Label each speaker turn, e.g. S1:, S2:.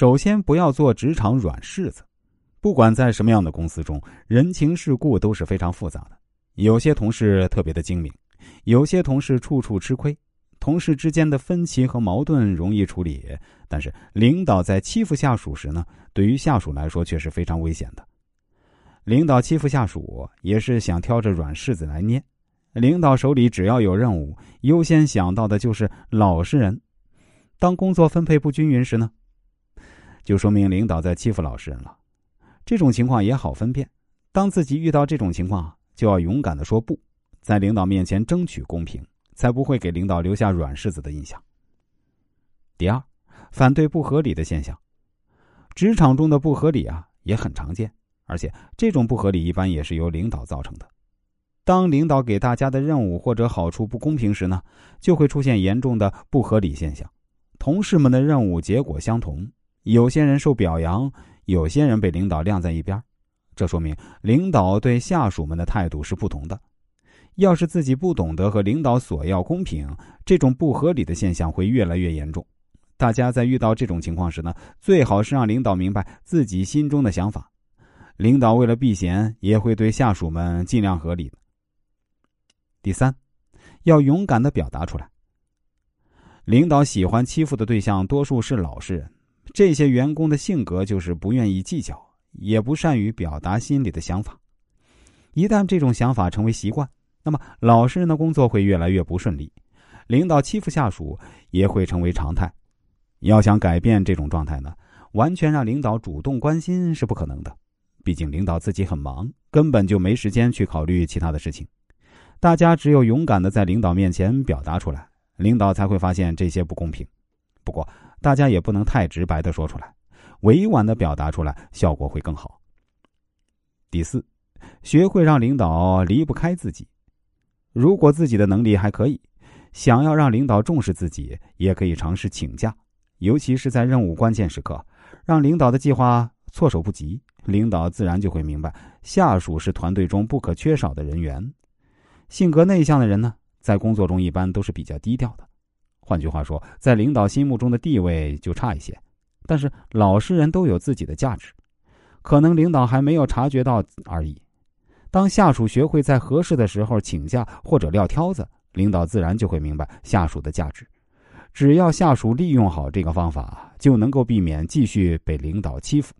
S1: 首先不要做职场软柿子。不管在什么样的公司中，人情世故都是非常复杂的。有些同事特别的精明，有些同事处处吃亏。同事之间的分歧和矛盾容易处理，但是领导在欺负下属时呢，对于下属来说却是非常危险的。领导欺负下属，也是想挑着软柿子来捏。领导手里只要有任务，优先想到的就是老实人。当工作分配不均匀时呢，就说明领导在欺负老实人了。这种情况也好分辨。当自己遇到这种情况，就要勇敢的说不，在领导面前争取公平。才不会给领导留下软柿子的印象。第二，反对不合理的现象。职场中的不合理啊也很常见，而且这种不合理一般也是由领导造成的。当领导给大家的任务或者好处不公平时呢，就会出现严重的不合理现象。同事们的任务结果相同，有些人受表扬，有些人被领导晾在一边，这说明领导对下属们的态度是不同的。要是自己不懂得和领导索要公平，这种不合理的现象会越来越严重。大家在遇到这种情况时呢，最好是让领导明白自己心中的想法。领导为了避嫌，也会对下属们尽量合理。第三，要勇敢的表达出来。领导喜欢欺负的对象多数是老实人，这些员工的性格就是不愿意计较，也不善于表达心里的想法。一旦这种想法成为习惯，那么，老实人的工作会越来越不顺利，领导欺负下属也会成为常态。要想改变这种状态呢，完全让领导主动关心是不可能的，毕竟领导自己很忙，根本就没时间去考虑其他的事情。大家只有勇敢的在领导面前表达出来，领导才会发现这些不公平。不过，大家也不能太直白的说出来，委婉的表达出来，效果会更好。第四，学会让领导离不开自己。如果自己的能力还可以，想要让领导重视自己，也可以尝试请假，尤其是在任务关键时刻，让领导的计划措手不及。领导自然就会明白，下属是团队中不可缺少的人员。性格内向的人呢，在工作中一般都是比较低调的，换句话说，在领导心目中的地位就差一些。但是老实人都有自己的价值，可能领导还没有察觉到而已。当下属学会在合适的时候请假或者撂挑子，领导自然就会明白下属的价值。只要下属利用好这个方法，就能够避免继续被领导欺负。